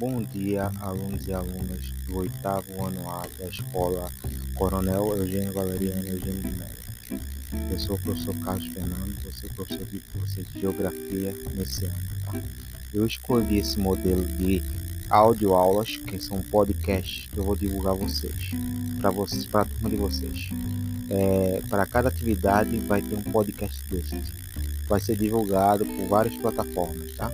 Bom dia, alunos e alunas do oitavo ano A da Escola Coronel Eugênio Valeriano Eugênio de Mello. Eu sou o professor Carlos Fernando, vou ser professor de, de Geografia nesse ano. Tá? Eu escolhi esse modelo de audioaulas, que são podcasts que eu vou divulgar vocês, para vocês, para a turma de vocês. É, para cada atividade vai ter um podcast desse. Vai ser divulgado por várias plataformas, tá?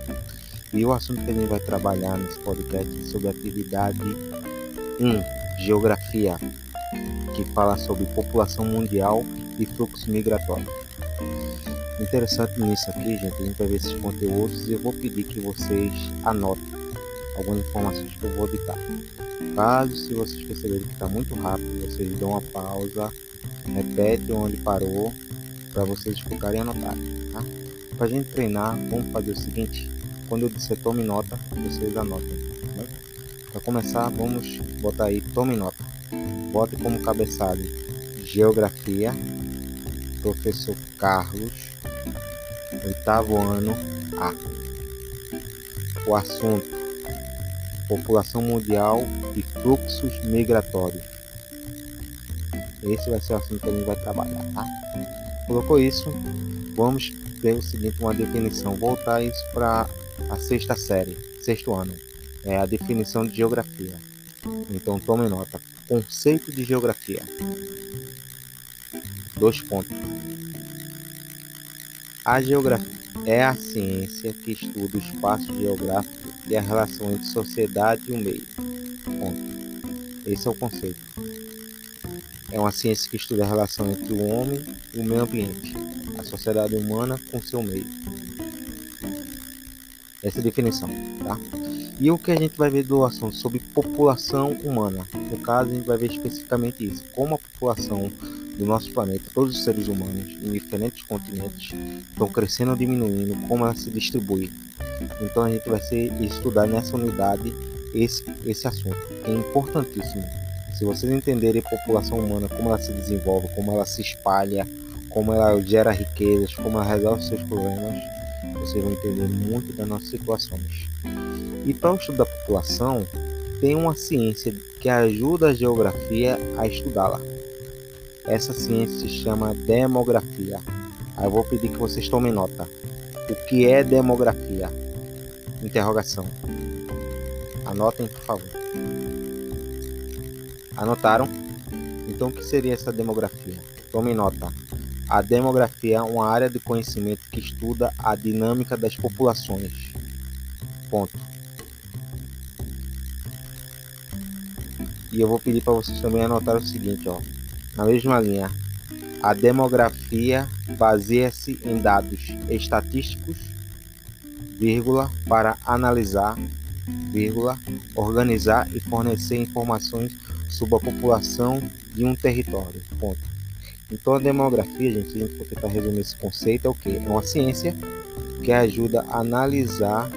E o assunto que a gente vai trabalhar nesse podcast é sobre atividade 1, Geografia, que fala sobre população mundial e fluxo migratório. Interessante nisso aqui, gente, a gente vai ver esses conteúdos e eu vou pedir que vocês anotem algumas informações que eu vou editar. Caso se vocês perceberem que está muito rápido, vocês dão uma pausa, repete onde parou, para vocês focarem e anotarem. Tá? Para a gente treinar, vamos fazer o seguinte: quando eu disser tome nota, vocês anotem. Né? Para começar, vamos botar aí tome nota. Bote como cabeçalho Geografia, professor Carlos, oitavo ano A. O assunto população mundial e fluxos migratórios. Esse vai ser o assunto que a gente vai trabalhar, tá? Colocou isso, vamos ter o seguinte, uma definição, voltar isso para a sexta série, sexto ano, é a definição de geografia. Então tome nota. Conceito de geografia. Dois pontos. A geografia é a ciência que estuda o espaço geográfico e a relação entre sociedade e o meio. Ponto. Esse é o conceito. É uma ciência que estuda a relação entre o homem e o meio ambiente, a sociedade humana com seu meio. Essa definição, tá? E o que a gente vai ver do assunto sobre população humana? No caso, a gente vai ver especificamente isso: como a população do nosso planeta, todos os seres humanos em diferentes continentes estão crescendo ou diminuindo, como ela se distribui. Então a gente vai ser, estudar nessa unidade esse, esse assunto, que é importantíssimo. Se vocês entenderem a população humana, como ela se desenvolve, como ela se espalha, como ela gera riquezas, como ela resolve seus problemas, vocês vão entender muito das nossas situações. E para o estudo da população, tem uma ciência que ajuda a geografia a estudá-la. Essa ciência se chama demografia. Aí eu vou pedir que vocês tomem nota. O que é demografia? Interrogação. Anotem, por favor. Anotaram? Então, o que seria essa demografia? Tomem nota. A demografia é uma área de conhecimento que estuda a dinâmica das populações. Ponto. E eu vou pedir para vocês também anotar o seguinte, ó. Na mesma linha, a demografia baseia-se em dados estatísticos, vírgula, para analisar, vírgula, organizar e fornecer informações sobre a população de um território. Ponto. Então a demografia, gente, se a gente for tentar resumir esse conceito, é o que? É uma ciência que ajuda a analisar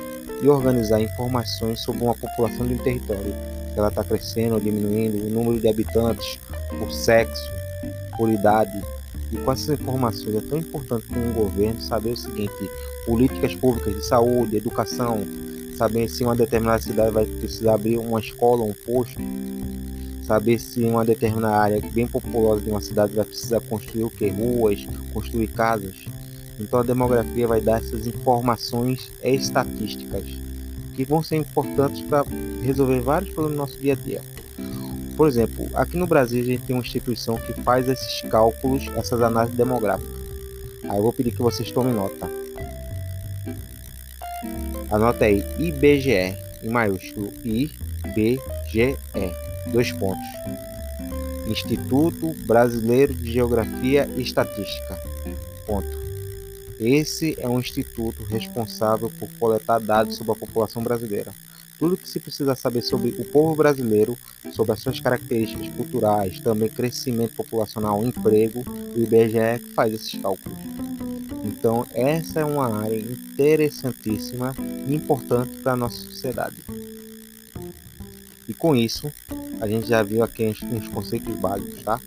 e organizar informações sobre uma população de um território. Se ela está crescendo ou diminuindo, o número de habitantes, por sexo, por idade. E com essas informações é tão importante para um governo saber o seguinte: políticas públicas de saúde, educação, saber se uma determinada cidade vai precisar abrir uma escola, um posto, saber se uma determinada área bem populosa de uma cidade vai precisar construir o que? Ruas, construir casas. Então a demografia vai dar essas informações estatísticas que vão ser importantes para resolver vários problemas do nosso dia a dia. Por exemplo, aqui no Brasil a gente tem uma instituição que faz esses cálculos, essas análises demográficas. Aí eu vou pedir que vocês tomem nota. Anota aí IBGE em maiúsculo IBGE Dois pontos. Instituto Brasileiro de Geografia e Estatística. Ponto. Esse é um instituto responsável por coletar dados sobre a população brasileira. Tudo que se precisa saber sobre o povo brasileiro, sobre as suas características culturais, também crescimento populacional, emprego, o IBGE faz esses cálculos. Então, essa é uma área interessantíssima e importante para a nossa sociedade. E com isso, a gente já viu aqui uns conceitos básicos, tá?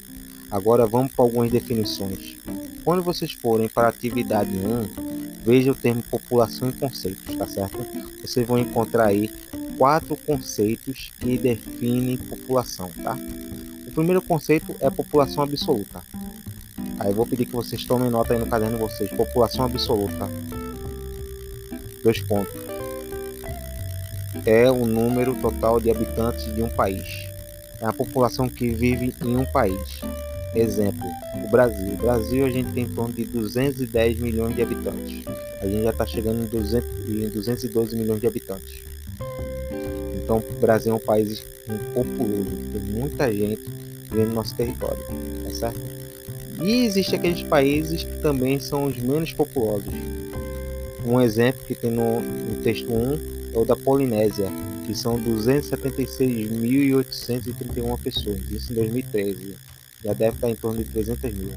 Agora vamos para algumas definições. Quando vocês forem para a atividade 1, veja o termo população e conceitos, tá certo? Vocês vão encontrar aí quatro conceitos que definem população, tá? O primeiro conceito é população absoluta. Aí eu vou pedir que vocês tomem nota aí no caderno de vocês. População absoluta. Dois pontos. É o número total de habitantes de um país. É a população que vive em um país. Exemplo, o Brasil. O Brasil a gente tem em torno de 210 milhões de habitantes. A gente já está chegando em, 200, em 212 milhões de habitantes. Então o Brasil é um país populoso, tem muita gente vivendo no nosso território, tá certo? E existem aqueles países que também são os menos populosos. Um exemplo que tem no, no texto 1 é o da Polinésia, que são 276.831 pessoas, isso em 2013 já deve estar em torno de 300 mil.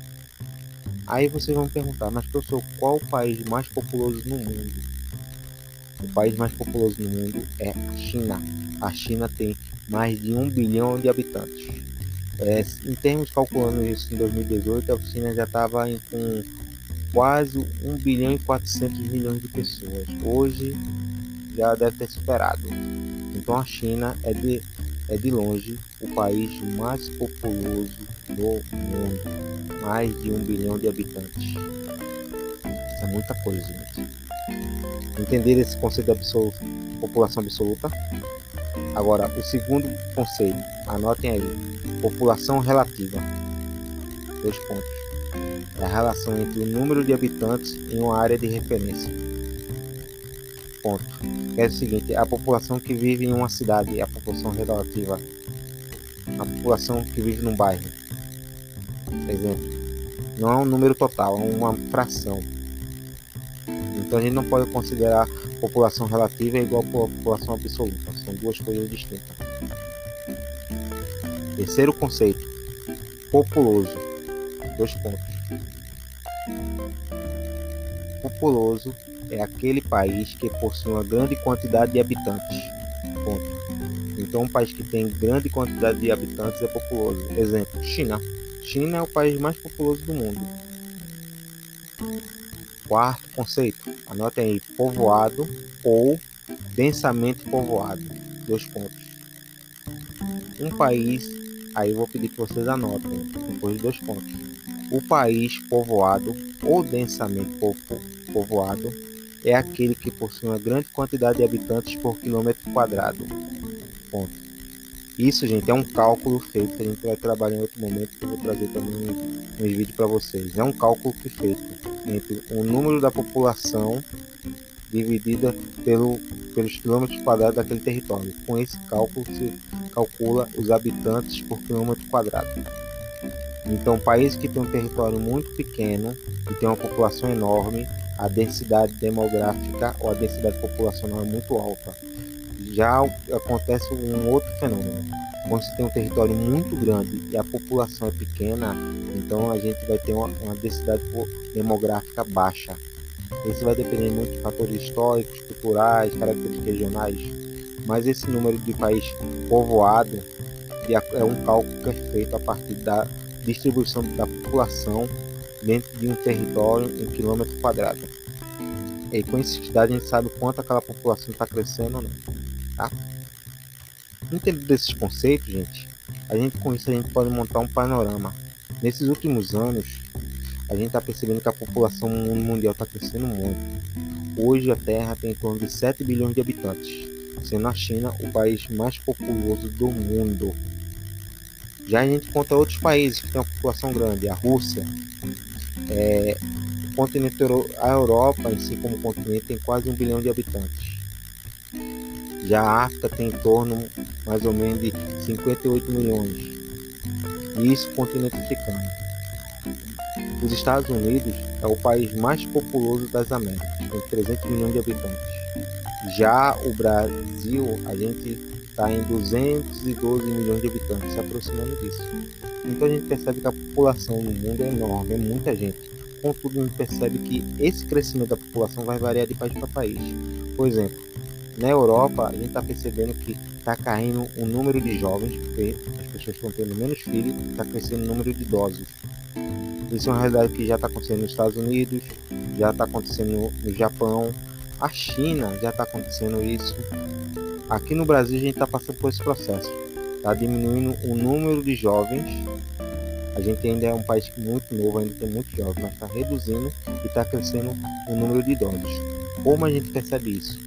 Aí vocês vão perguntar, mas professor, qual o país mais populoso no mundo? O país mais populoso no mundo é a China. A China tem mais de um bilhão de habitantes. É, em termos calculando isso em 2018, a China já estava com quase 1 bilhão e 400 milhões de pessoas. Hoje já deve ter superado. Então a China é de, é de longe o país mais populoso do mundo. Mais de um bilhão de habitantes. Isso é muita coisa, gente. Entender esse conceito de população absoluta? Agora, o segundo conceito, anotem aí: população relativa. Dois pontos. É a relação entre o número de habitantes em uma área de referência. Ponto. É o seguinte: a população que vive em uma cidade é a população relativa. A população que vive num bairro exemplo. Não é um número total, é uma fração. Então a gente não pode considerar população relativa igual a população absoluta. São duas coisas distintas. Terceiro conceito: populoso. Dois pontos. Populoso é aquele país que possui uma grande quantidade de habitantes. Ponto. Então, um país que tem grande quantidade de habitantes é populoso. Exemplo: China. China é o país mais populoso do mundo. Quarto conceito, anotem aí, povoado ou densamente povoado. Dois pontos. Um país, aí eu vou pedir que vocês anotem, depois de dois pontos. O país povoado ou densamente povoado é aquele que possui uma grande quantidade de habitantes por quilômetro quadrado. Ponto. Isso, gente, é um cálculo feito que a gente vai trabalhar em outro momento que eu vou trazer também uns vídeos para vocês. É um cálculo que feito entre o número da população dividida pelo, pelos quilômetros quadrados daquele território. Com esse cálculo se calcula os habitantes por quilômetro quadrado. Então, países que tem um território muito pequeno e tem uma população enorme, a densidade demográfica ou a densidade populacional é muito alta já acontece um outro fenômeno. Quando você tem um território muito grande e a população é pequena, então a gente vai ter uma, uma densidade demográfica baixa. Isso vai depender muito de fatores históricos, culturais, características regionais. Mas esse número de país povoado é um cálculo que é feito a partir da distribuição da população dentro de um território em quilômetro quadrado. E com essa a gente sabe quanto aquela população está crescendo não tá? Entendendo desses conceitos, gente, a gente com isso a gente pode montar um panorama. Nesses últimos anos, a gente está percebendo que a população mundial está crescendo muito. Hoje a Terra tem em torno de 7 bilhões de habitantes, sendo a China o país mais populoso do mundo. Já a gente conta outros países que têm uma população grande, a Rússia, é, o continente, a Europa em si como continente tem quase um bilhão de habitantes. Já a África tem em torno mais ou menos de 58 milhões. E isso continente africano. Os Estados Unidos é o país mais populoso das Américas, com 300 milhões de habitantes. Já o Brasil, a gente está em 212 milhões de habitantes, se aproximando disso. Então a gente percebe que a população no mundo é enorme, é muita gente. Contudo, a gente percebe que esse crescimento da população vai variar de país para país. Por exemplo, na Europa, a gente está percebendo que está caindo o número de jovens, porque as pessoas estão tendo menos filhos, está crescendo o número de idosos. Isso é uma realidade que já está acontecendo nos Estados Unidos, já está acontecendo no Japão, a China já está acontecendo isso. Aqui no Brasil a gente está passando por esse processo. Está diminuindo o número de jovens. A gente ainda é um país muito novo, ainda tem muitos jovens, mas está reduzindo e está crescendo o número de idosos. Como a gente percebe isso?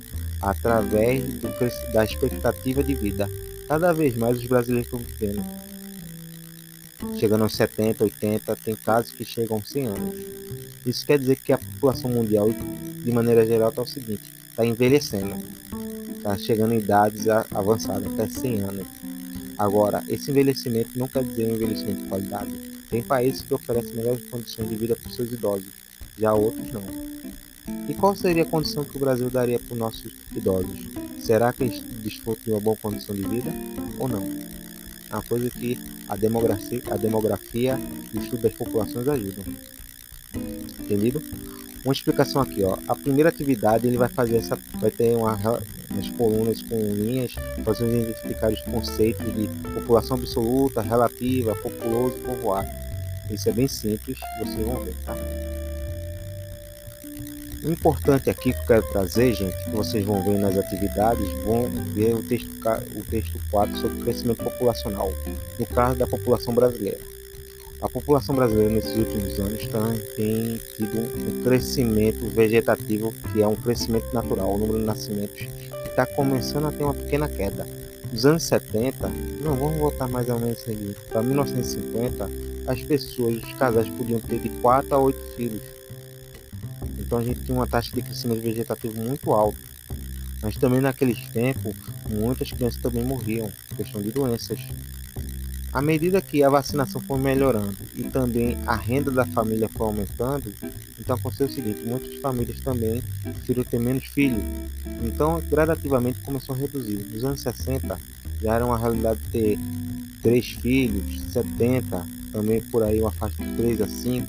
Através do, da expectativa de vida. Cada vez mais os brasileiros estão vivendo. Chegando aos 70, 80, tem casos que chegam a 100 anos. Isso quer dizer que a população mundial, de maneira geral, está o seguinte: está envelhecendo, está chegando em idades avançadas, até 100 anos. Agora, esse envelhecimento não quer dizer um envelhecimento de qualidade. Tem países que oferecem melhores condições de vida para seus idosos, já outros não. E qual seria a condição que o Brasil daria para os nossos idosos? Será que eles desfrutam de uma boa condição de vida ou não? É uma coisa que a demografia, a demografia e o estudo das populações ajudam. Entendido? Uma explicação aqui, ó. A primeira atividade ele vai fazer essa, vai ter uma, umas colunas com linhas, fazendo identificar os conceitos de população absoluta, relativa, populoso, povoado. Isso é bem simples, vocês vão ver, tá? O importante aqui que eu quero trazer, gente, que vocês vão ver nas atividades, vão ver o texto, o texto 4 sobre crescimento populacional, no caso da população brasileira. A população brasileira nesses últimos anos tem tido um crescimento vegetativo, que é um crescimento natural, o número de nascimentos está começando a ter uma pequena queda. Nos anos 70, não, vamos voltar mais ou menos para 1950, as pessoas, os casais podiam ter de 4 a 8 filhos então a gente tinha uma taxa de crescimento vegetativo muito alta. Mas também naqueles tempos, muitas crianças também morriam, questão de doenças. À medida que a vacinação foi melhorando e também a renda da família foi aumentando, então aconteceu o seguinte, muitas famílias também preferiram ter menos filhos. Então, gradativamente começou a reduzir. Nos anos 60, já era uma realidade ter três filhos, 70, também por aí uma faixa de 3 a 5,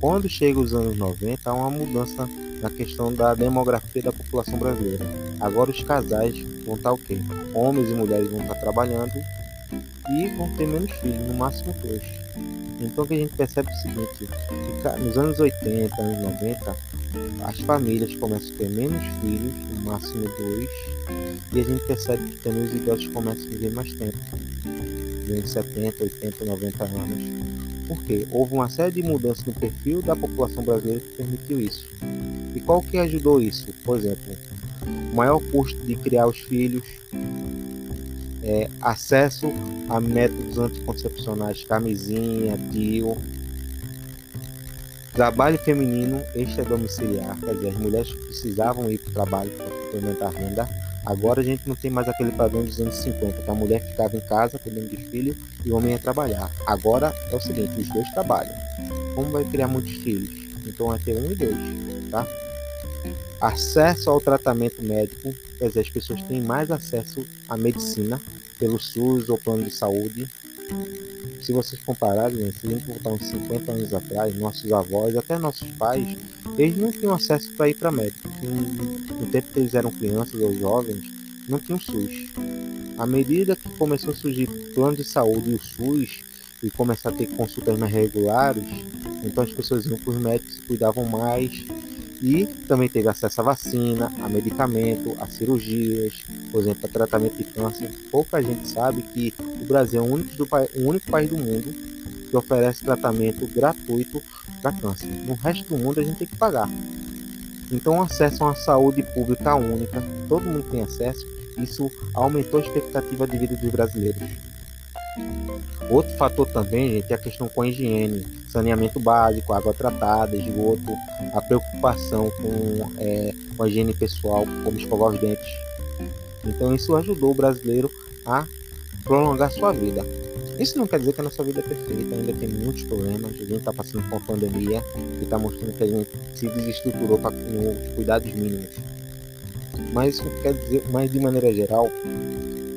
quando chega os anos 90, há uma mudança na questão da demografia da população brasileira. Agora os casais vão estar o quê? Homens e mulheres vão estar trabalhando e vão ter menos filhos, no máximo dois. Então que a gente percebe o seguinte, nos anos 80, anos 90, as famílias começam a ter menos filhos, no máximo dois, e a gente percebe que também os idosos começam a viver mais tempo, de 70, 80, 90 anos porque houve uma série de mudanças no perfil da população brasileira que permitiu isso. E qual que ajudou isso? Por exemplo, o maior custo de criar os filhos, é, acesso a métodos anticoncepcionais, camisinha, tio, trabalho feminino extra-domiciliar, quer dizer, as mulheres precisavam ir para o trabalho para complementar a renda, Agora a gente não tem mais aquele padrão dos anos 50, que a mulher ficava em casa cuidando de filho e o homem ia trabalhar. Agora é o seguinte, os dois trabalham. Como vai criar muitos filhos? Então vai ter um e dois, tá? Acesso ao tratamento médico, quer dizer, as pessoas têm mais acesso à medicina pelo SUS ou plano de saúde. Se vocês compararem, se a gente voltar uns 50 anos atrás, nossos avós, até nossos pais, eles não tinham acesso para ir para médico. No tempo que eles eram crianças ou jovens, não tinham SUS. À medida que começou a surgir plano de saúde e o SUS, e começar a ter consultas mais regulares, então as pessoas iam para os médicos, cuidavam mais e também teve acesso à vacina, a medicamento, a cirurgias, por exemplo, a tratamento de câncer. Pouca gente sabe que o Brasil é o único, do, o único país do mundo que oferece tratamento gratuito para câncer. No resto do mundo a gente tem que pagar. Então, acesso a uma saúde pública única, todo mundo tem acesso, isso aumentou a expectativa de vida dos brasileiros. Outro fator também, gente, é a questão com a higiene, saneamento básico, água tratada, esgoto, a preocupação com, é, com a higiene pessoal, como escovar os dentes. Então isso ajudou o brasileiro a prolongar sua vida. Isso não quer dizer que a nossa vida é perfeita, ainda tem muitos problemas. A gente está passando por uma pandemia que está mostrando que a gente se desestruturou para os cuidados mínimos. Mas isso quer dizer, mas de maneira geral,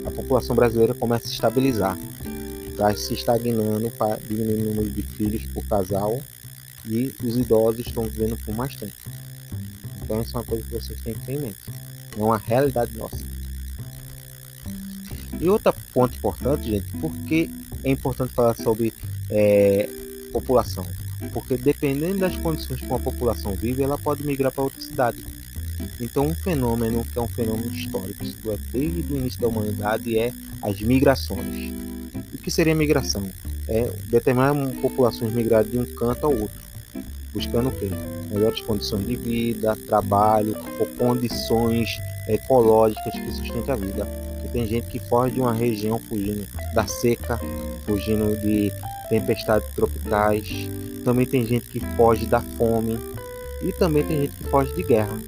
a população brasileira começa a se estabilizar, está se estagnando, para diminuir o número de filhos por casal e os idosos estão vivendo por mais tempo. Então, isso é uma coisa que vocês têm que ter em mente. É uma realidade nossa. E outro ponto importante, gente, porque é importante falar sobre é, população. Porque dependendo das condições que uma população vive, ela pode migrar para outra cidade. Então, um fenômeno que é um fenômeno histórico, é desde o início da humanidade, é as migrações. Que seria migração? É determinar populações migrar de um canto ao outro, buscando o quê? Melhores condições de vida, trabalho ou condições ecológicas que sustentem a vida. Tem gente que foge de uma região fugindo da seca, fugindo de tempestades tropicais. Também tem gente que foge da fome e também tem gente que foge de guerra.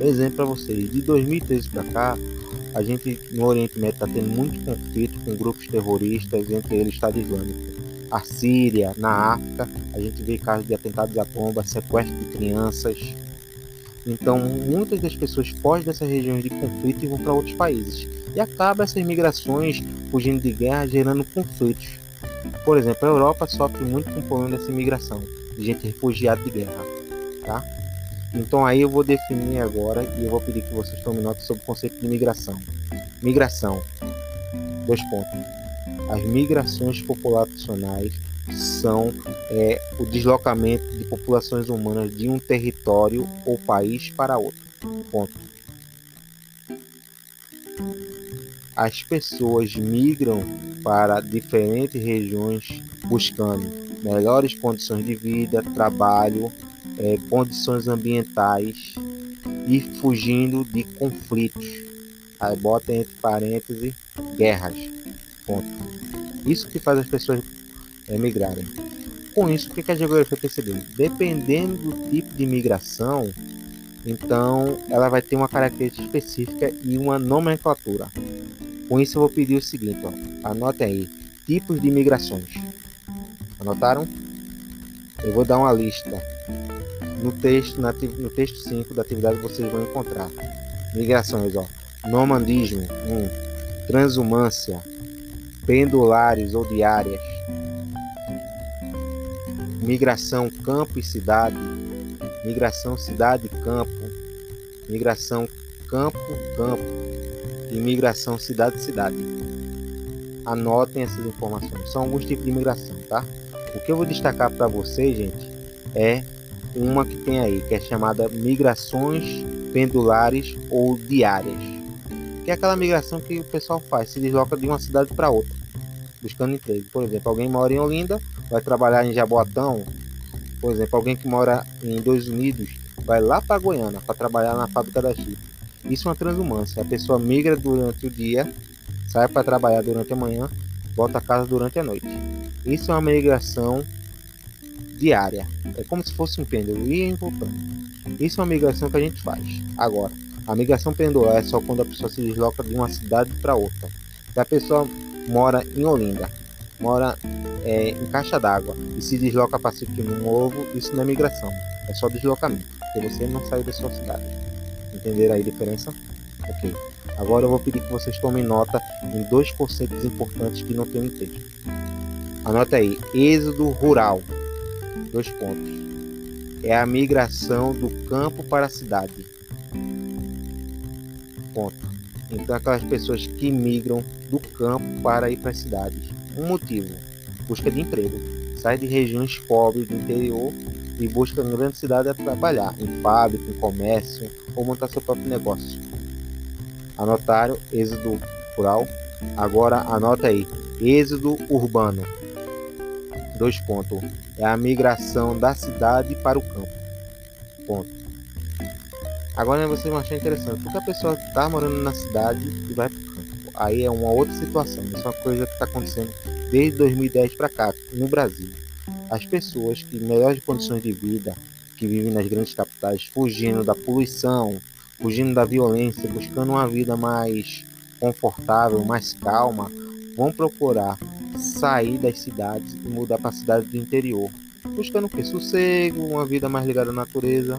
Exemplo para vocês, de 2013 para cá, a gente no Oriente Médio está tendo muito conflito com grupos terroristas, entre eles Estado Islâmico. A Síria, na África, a gente vê casos de atentados à bomba, sequestro de crianças. Então, muitas das pessoas fogem dessas regiões de conflito e vão para outros países. E acaba essas migrações fugindo de guerra, gerando conflitos. Por exemplo, a Europa sofre muito com o problema dessa imigração, de gente refugiada de guerra. Tá? Então aí eu vou definir agora e eu vou pedir que vocês tomem nota sobre o conceito de migração. Migração. Dois pontos. As migrações populacionais são é, o deslocamento de populações humanas de um território ou país para outro. Ponto. As pessoas migram para diferentes regiões buscando melhores condições de vida, trabalho, é, condições ambientais e fugindo de conflitos. Aí bota entre parênteses guerras. Ponto. Isso que faz as pessoas emigrarem. Com isso, o que a geografia percebeu? Dependendo do tipo de migração, então ela vai ter uma característica específica e uma nomenclatura. Com isso, eu vou pedir o seguinte: ó, anotem aí: tipos de migrações. Anotaram? Eu vou dar uma lista no texto, na, no texto 5 da atividade vocês vão encontrar. Migrações, ó, nomandismo, um, transumância, pendulares ou diárias, migração campo e cidade, migração cidade-campo, migração campo-campo e migração cidade-cidade. Anotem essas informações. São alguns tipos de migração, tá? O que eu vou destacar para vocês, gente, é uma que tem aí, que é chamada migrações pendulares ou diárias. Que é aquela migração que o pessoal faz, se desloca de uma cidade para outra, buscando emprego. Por exemplo, alguém mora em Olinda, vai trabalhar em Jaboatão. Por exemplo, alguém que mora em Dois Unidos vai lá para Goiânia para trabalhar na fábrica da Chip. Isso é uma transumância. A pessoa migra durante o dia, sai para trabalhar durante a manhã, volta a casa durante a noite. Isso é uma migração diária. É como se fosse um pêndulo, e voltando. Isso é uma migração que a gente faz. Agora, a migração pendular é só quando a pessoa se desloca de uma cidade para outra. Se a pessoa mora em Olinda, mora é, em Caixa d'Água e se desloca para Sítio Novo, isso não é migração, é só deslocamento, porque você não saiu da sua cidade. Entenderam aí a diferença? Ok. Agora eu vou pedir que vocês tomem nota em dois conceitos importantes que não tem no texto. Anota aí: êxodo rural Dois pontos. É a migração do campo para a cidade. Ponto. Então aquelas pessoas que migram do campo para ir para as cidades. Um motivo: busca de emprego. Sai de regiões pobres do interior e busca em grande cidade a trabalhar em fábrica, em comércio ou montar seu próprio negócio. Anotaram êxodo rural. Agora anota aí, êxodo urbano. Dois pontos. É a migração da cidade para o campo. Ponto. Agora vocês vão achar interessante, porque a pessoa está morando na cidade e vai para o campo. Aí é uma outra situação. Isso é uma coisa que está acontecendo desde 2010 para cá, no Brasil. As pessoas que melhores condições de vida, que vivem nas grandes capitais, fugindo da poluição, fugindo da violência, buscando uma vida mais confortável, mais calma, vão procurar sair das cidades e mudar para cidades do interior, buscando o que? Sossego, uma vida mais ligada à natureza.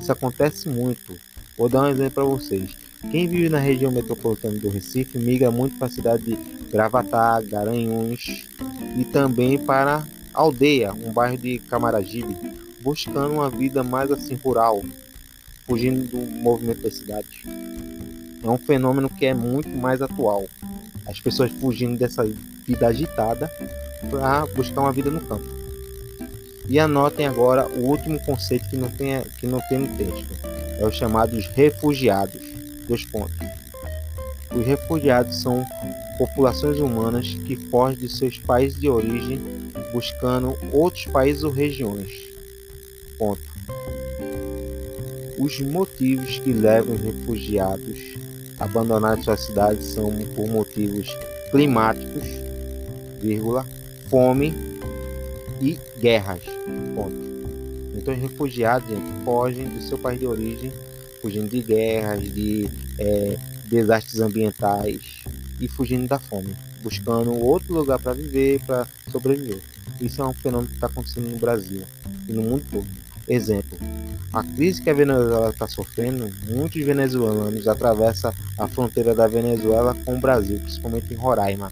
Isso acontece muito. Vou dar um exemplo para vocês. Quem vive na região metropolitana do Recife migra muito para a cidade de Gravatá, Garanhuns e também para Aldeia, um bairro de Camaragibe, buscando uma vida mais assim rural, fugindo do movimento das cidades. É um fenômeno que é muito mais atual. As pessoas fugindo dessa vida agitada para buscar uma vida no campo. E anotem agora o último conceito que não tem, que não tem no texto. é os chamados refugiados. Dois pontos. Os refugiados são populações humanas que fogem de seus países de origem buscando outros países ou regiões. Ponto. Os motivos que levam os refugiados a abandonar suas cidades são por motivos climáticos, vírgula, fome e guerras. Ponto. Então, os refugiados gente, fogem do seu país de origem, fugindo de guerras, de é, desastres ambientais e fugindo da fome, buscando outro lugar para viver, para sobreviver. Isso é um fenômeno que está acontecendo no Brasil e no mundo todo. Exemplo: a crise que a Venezuela está sofrendo, muitos venezuelanos atravessam a fronteira da Venezuela com o Brasil, principalmente em Roraima,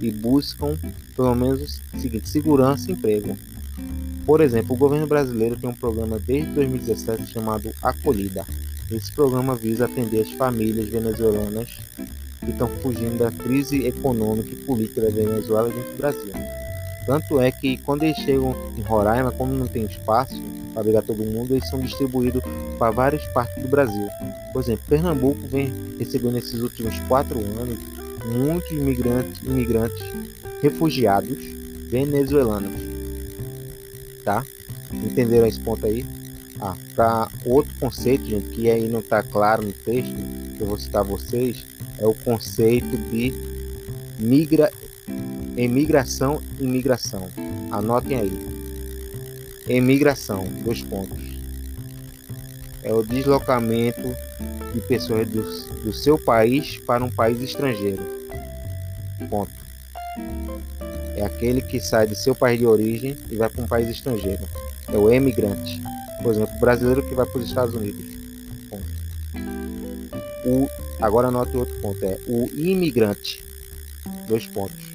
e buscam, pelo menos, seguinte, segurança e emprego. Por exemplo, o governo brasileiro tem um programa desde 2017 chamado Acolhida. Esse programa visa atender as famílias venezuelanas que estão fugindo da crise econômica e política da Venezuela dentro do Brasil. Tanto é que quando eles chegam em Roraima, como não tem espaço para pegar todo mundo, eles são distribuídos para várias partes do Brasil. Por exemplo, Pernambuco vem recebendo nesses últimos quatro anos muitos imigrantes, imigrantes refugiados venezuelanos. Tá? Entenderam esse ponto aí? Ah, para outro conceito, gente, que aí não está claro no texto, que eu vou citar a vocês, é o conceito de migra, emigração imigração. Anotem aí. Emigração, dois pontos. É o deslocamento de pessoas do, do seu país para um país estrangeiro. Ponto. É aquele que sai do seu país de origem e vai para um país estrangeiro. É o emigrante. Por exemplo, o brasileiro que vai para os Estados Unidos. Ponto. O, agora anote outro ponto. É o imigrante. Dois pontos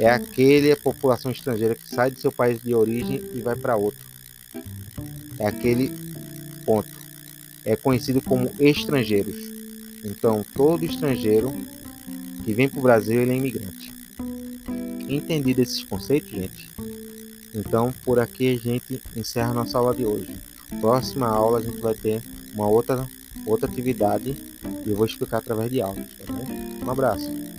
é aquele a população estrangeira que sai do seu país de origem e vai para outro. É aquele ponto. É conhecido como estrangeiros. Então, todo estrangeiro que vem para o Brasil ele é imigrante. Entendido esses conceitos, gente? Então, por aqui a gente encerra nossa aula de hoje. Próxima aula a gente vai ter uma outra outra atividade e eu vou explicar através de áudios, tá? Um abraço.